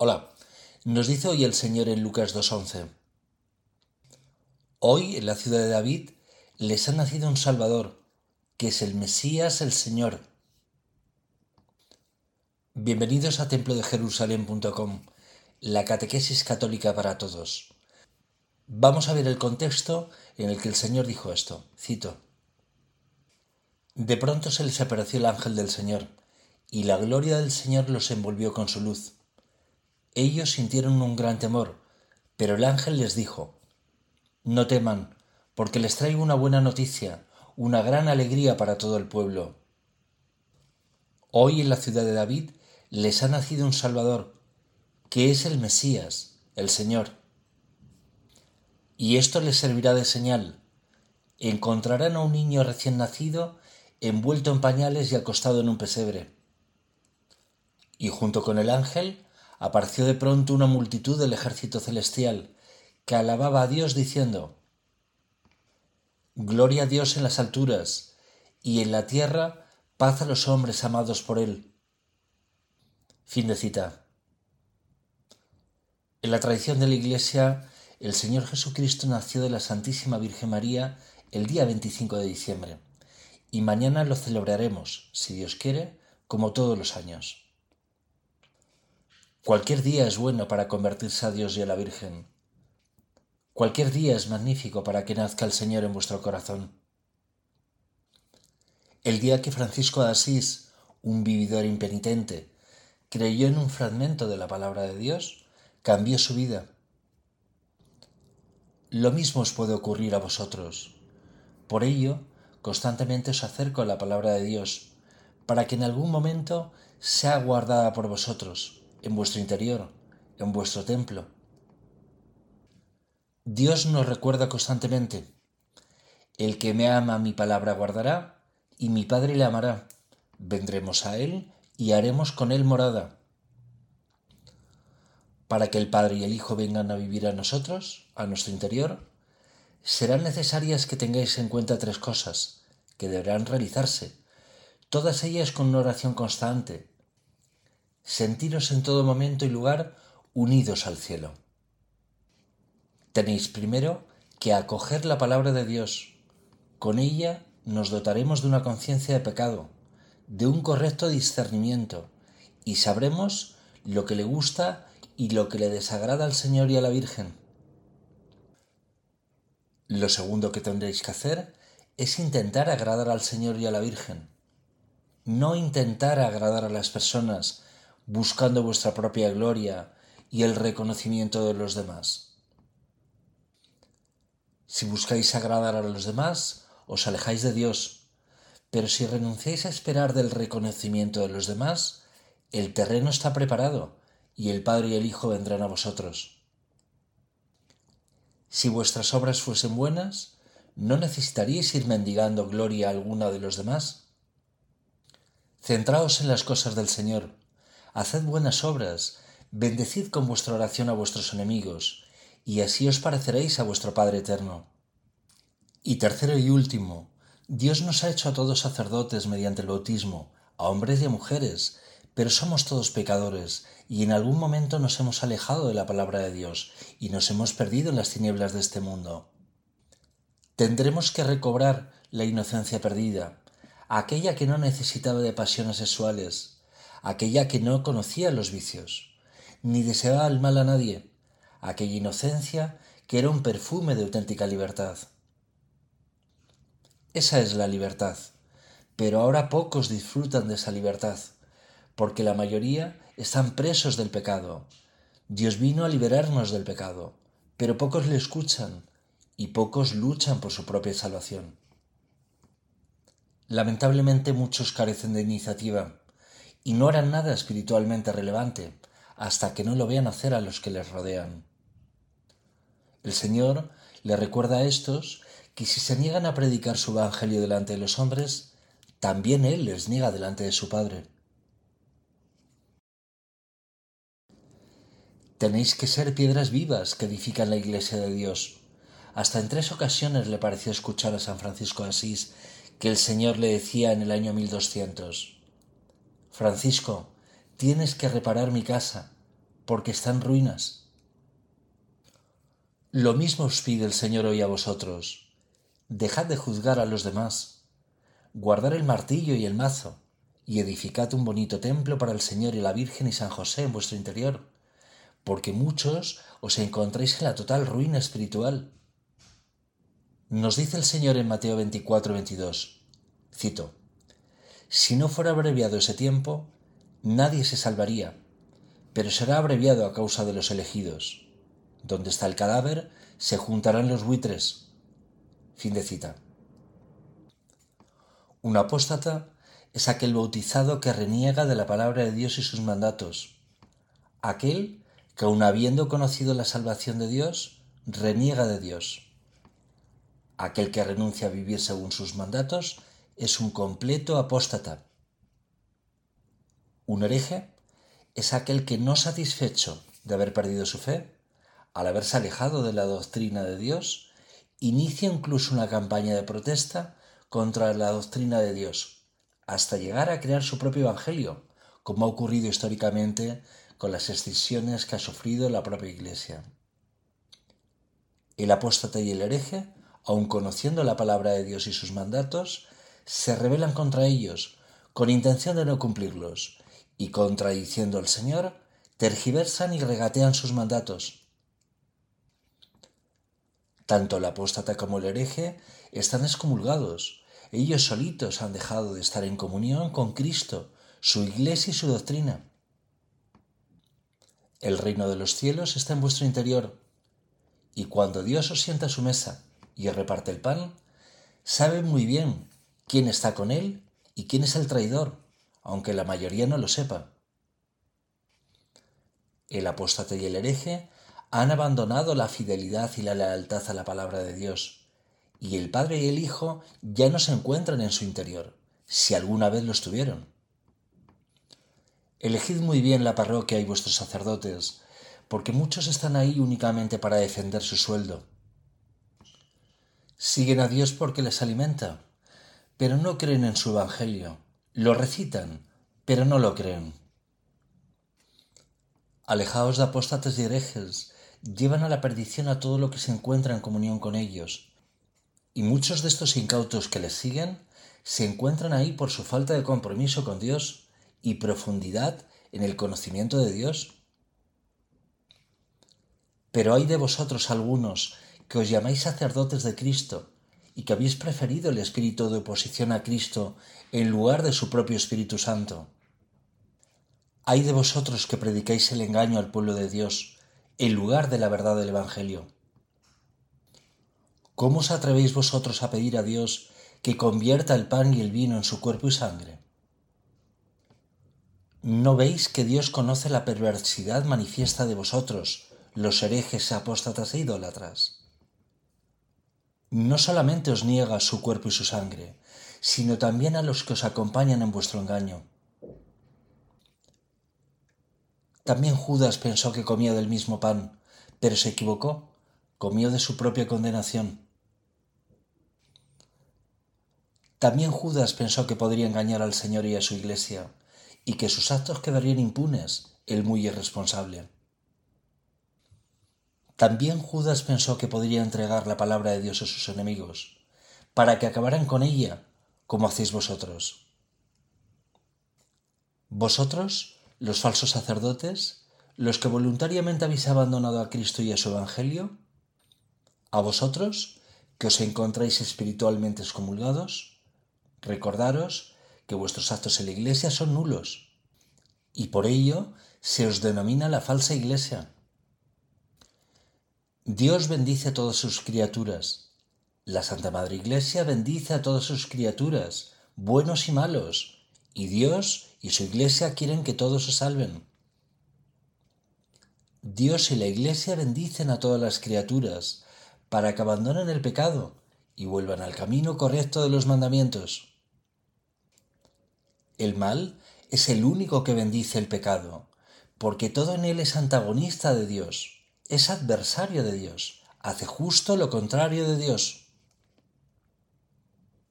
Hola, nos dice hoy el Señor en Lucas 2.11. Hoy en la ciudad de David les ha nacido un Salvador, que es el Mesías el Señor. Bienvenidos a templodejerusalén.com, la catequesis católica para todos. Vamos a ver el contexto en el que el Señor dijo esto. Cito. De pronto se les apareció el ángel del Señor, y la gloria del Señor los envolvió con su luz ellos sintieron un gran temor, pero el ángel les dijo, No teman, porque les traigo una buena noticia, una gran alegría para todo el pueblo. Hoy en la ciudad de David les ha nacido un Salvador, que es el Mesías, el Señor. Y esto les servirá de señal. Encontrarán a un niño recién nacido envuelto en pañales y acostado en un pesebre. Y junto con el ángel apareció de pronto una multitud del ejército celestial, que alababa a Dios diciendo, Gloria a Dios en las alturas, y en la tierra paz a los hombres amados por Él. Fin de cita. En la tradición de la Iglesia, el Señor Jesucristo nació de la Santísima Virgen María el día 25 de diciembre, y mañana lo celebraremos, si Dios quiere, como todos los años. Cualquier día es bueno para convertirse a Dios y a la Virgen. Cualquier día es magnífico para que nazca el Señor en vuestro corazón. El día que Francisco de Asís, un vividor impenitente, creyó en un fragmento de la palabra de Dios, cambió su vida. Lo mismo os puede ocurrir a vosotros. Por ello, constantemente os acerco a la palabra de Dios, para que en algún momento sea guardada por vosotros en vuestro interior, en vuestro templo. Dios nos recuerda constantemente, el que me ama mi palabra guardará, y mi Padre le amará. Vendremos a Él y haremos con Él morada. Para que el Padre y el Hijo vengan a vivir a nosotros, a nuestro interior, serán necesarias que tengáis en cuenta tres cosas que deberán realizarse, todas ellas con una oración constante, sentiros en todo momento y lugar unidos al cielo. Tenéis primero que acoger la palabra de Dios. Con ella nos dotaremos de una conciencia de pecado, de un correcto discernimiento, y sabremos lo que le gusta y lo que le desagrada al Señor y a la Virgen. Lo segundo que tendréis que hacer es intentar agradar al Señor y a la Virgen. No intentar agradar a las personas buscando vuestra propia gloria y el reconocimiento de los demás. Si buscáis agradar a los demás, os alejáis de Dios, pero si renunciáis a esperar del reconocimiento de los demás, el terreno está preparado y el Padre y el Hijo vendrán a vosotros. Si vuestras obras fuesen buenas, ¿no necesitaríais ir mendigando gloria alguna de los demás? Centraos en las cosas del Señor haced buenas obras, bendecid con vuestra oración a vuestros enemigos, y así os pareceréis a vuestro Padre eterno. Y tercero y último, Dios nos ha hecho a todos sacerdotes mediante el bautismo, a hombres y a mujeres, pero somos todos pecadores, y en algún momento nos hemos alejado de la palabra de Dios, y nos hemos perdido en las tinieblas de este mundo. Tendremos que recobrar la inocencia perdida, aquella que no necesitaba de pasiones sexuales, aquella que no conocía los vicios, ni deseaba el mal a nadie, aquella inocencia que era un perfume de auténtica libertad. Esa es la libertad, pero ahora pocos disfrutan de esa libertad, porque la mayoría están presos del pecado. Dios vino a liberarnos del pecado, pero pocos le escuchan y pocos luchan por su propia salvación. Lamentablemente muchos carecen de iniciativa y no harán nada espiritualmente relevante hasta que no lo vean hacer a los que les rodean. El Señor le recuerda a estos que si se niegan a predicar su Evangelio delante de los hombres, también Él les niega delante de su Padre. Tenéis que ser piedras vivas que edifican la iglesia de Dios. Hasta en tres ocasiones le pareció escuchar a San Francisco de Asís que el Señor le decía en el año 1200, Francisco, tienes que reparar mi casa, porque está en ruinas. Lo mismo os pide el Señor hoy a vosotros. Dejad de juzgar a los demás, guardar el martillo y el mazo, y edificad un bonito templo para el Señor y la Virgen y San José en vuestro interior, porque muchos os encontráis en la total ruina espiritual. Nos dice el Señor en Mateo 24, 22, cito, Si no fuera abreviado ese tiempo, nadie se salvaría, pero será abreviado a causa de los elegidos. Donde está el cadáver, se juntarán los buitres. Fin de cita. Un apóstata es aquel bautizado que reniega de la palabra de Dios y sus mandatos. Aquel que aun habiendo conocido la salvación de Dios, reniega de Dios. Aquel que renuncia a vivir según sus mandatos es un completo apóstata. Un hereje es aquel que no satisfecho de haber perdido su fe, al haberse alejado de la doctrina de Dios, inicia incluso una campaña de protesta contra la doctrina de Dios, hasta llegar a crear su propio evangelio, como ha ocurrido históricamente con las excisiones que ha sufrido la propia Iglesia. El apóstata y el hereje, aun conociendo la palabra de Dios y sus mandatos, se rebelan contra ellos, con intención de no cumplirlos, y contradiciendo al Señor, tergiversan y regatean sus mandatos. Tanto el apóstata como el hereje están excomulgados. Ellos solitos han dejado de estar en comunión con Cristo, su iglesia y su doctrina. El reino de los cielos está en vuestro interior. Y cuando Dios os sienta a su mesa y reparte el pan, sabe muy bien quién está con él y quién es el traidor, aunque la mayoría no lo sepa. El apóstata y el hereje han abandonado la fidelidad y la lealtad a la palabra de Dios, y el Padre y el Hijo ya no se encuentran en su interior, si alguna vez lo estuvieron. Elegid muy bien la parroquia y vuestros sacerdotes, porque muchos están ahí únicamente para defender su sueldo. Siguen a Dios porque les alimenta, pero no creen en su Evangelio. Lo recitan, pero no lo creen. Alejaos de apóstatas y herejes, llevan a la perdición a todo lo que se encuentra en comunión con ellos. Y muchos de estos incautos que les siguen se encuentran ahí por su falta de compromiso con Dios y profundidad en el conocimiento de Dios. Pero hay de vosotros algunos que os llamáis sacerdotes de Cristo y que habéis preferido el espíritu de oposición a Cristo en lugar de su propio Espíritu Santo. Hay de vosotros que predicáis el engaño al pueblo de Dios en lugar de la verdad del Evangelio. ¿Cómo os atrevéis vosotros a pedir a Dios que convierta el pan y el vino en su cuerpo y sangre? ¿No veis que Dios conoce la perversidad manifiesta de vosotros, los herejes, apóstatas e idólatras? No solamente os niega su cuerpo y su sangre, sino también a los que os acompañan en vuestro engaño. También Judas pensó que comía del mismo pan, pero se equivocó, comió de su propia condenación. También Judas pensó que podría engañar al Señor y a su iglesia, y que sus actos quedarían impunes, el muy irresponsable. También Judas pensó que podría entregar la palabra de Dios a sus enemigos, para que acabaran con ella, como hacéis vosotros. Vosotros los falsos sacerdotes, los que voluntariamente habéis abandonado a Cristo y a su Evangelio, a vosotros, que os encontráis espiritualmente excomulgados, recordaros que vuestros actos en la Iglesia son nulos, y por ello se os denomina la falsa Iglesia. Dios bendice a todas sus criaturas. La Santa Madre Iglesia bendice a todas sus criaturas, buenos y malos, y Dios y su iglesia quieren que todos se salven. Dios y la iglesia bendicen a todas las criaturas para que abandonen el pecado y vuelvan al camino correcto de los mandamientos. El mal es el único que bendice el pecado, porque todo en él es antagonista de Dios, es adversario de Dios, hace justo lo contrario de Dios.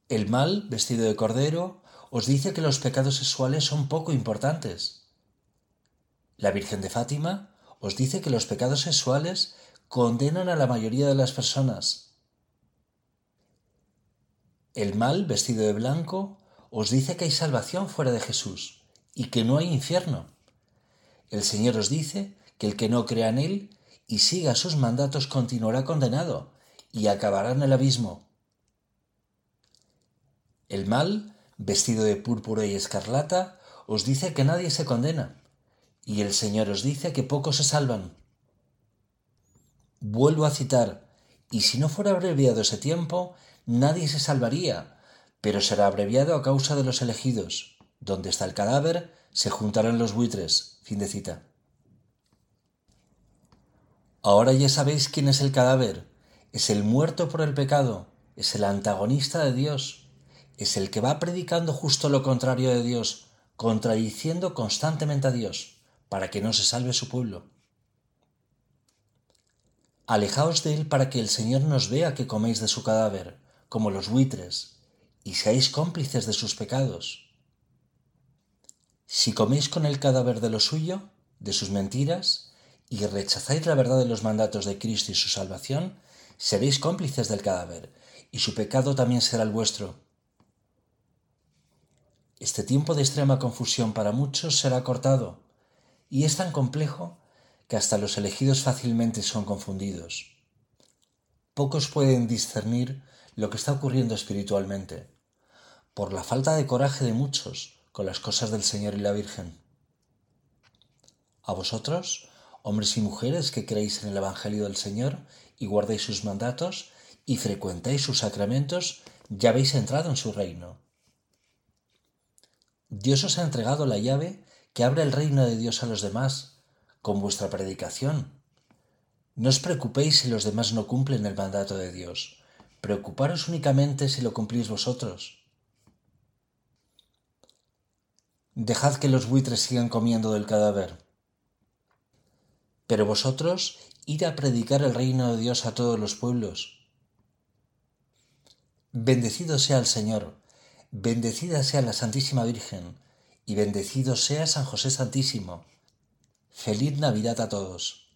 El mal, vestido de cordero, os dice que los pecados sexuales son poco importantes. La Virgen de Fátima os dice que los pecados sexuales condenan a la mayoría de las personas. El mal, vestido de blanco, os dice que hay salvación fuera de Jesús y que no hay infierno. El Señor os dice que el que no crea en Él y siga sus mandatos continuará condenado y acabará en el abismo. El mal, vestido de púrpura y escarlata, os dice que nadie se condena, y el Señor os dice que pocos se salvan. Vuelvo a citar, y si no fuera abreviado ese tiempo, nadie se salvaría, pero será abreviado a causa de los elegidos. Donde está el cadáver, se juntarán los buitres. Fin de cita. Ahora ya sabéis quién es el cadáver. Es el muerto por el pecado, es el antagonista de Dios, es el que va predicando justo lo contrario de Dios, contradiciendo constantemente a Dios, para que no se salve su pueblo. Alejaos de él para que el Señor nos vea que coméis de su cadáver, como los buitres, y seáis cómplices de sus pecados. Si coméis con el cadáver de lo suyo, de sus mentiras, y rechazáis la verdad de los mandatos de Cristo y su salvación, seréis cómplices del cadáver, y su pecado también será el vuestro. Este tiempo de extrema confusión para muchos será cortado, y es tan complejo que hasta los elegidos fácilmente son confundidos. Pocos pueden discernir lo que está ocurriendo espiritualmente, por la falta de coraje de muchos con las cosas del Señor y la Virgen. A vosotros, hombres y mujeres que creéis en el Evangelio del Señor y guardéis sus mandatos y frecuentáis sus sacramentos, ya habéis entrado en su reino. Dios os ha entregado la llave que abre el reino de Dios a los demás con vuestra predicación. No os preocupéis si los demás no cumplen el mandato de Dios. Preocuparos únicamente si lo cumplís vosotros. Dejad que los buitres sigan comiendo del cadáver. Pero vosotros id a predicar el reino de Dios a todos los pueblos. Bendecido sea el Señor, bendecida sea la Santísima Virgen, y bendecido sea San José Santísimo Feliz Navidad a todos.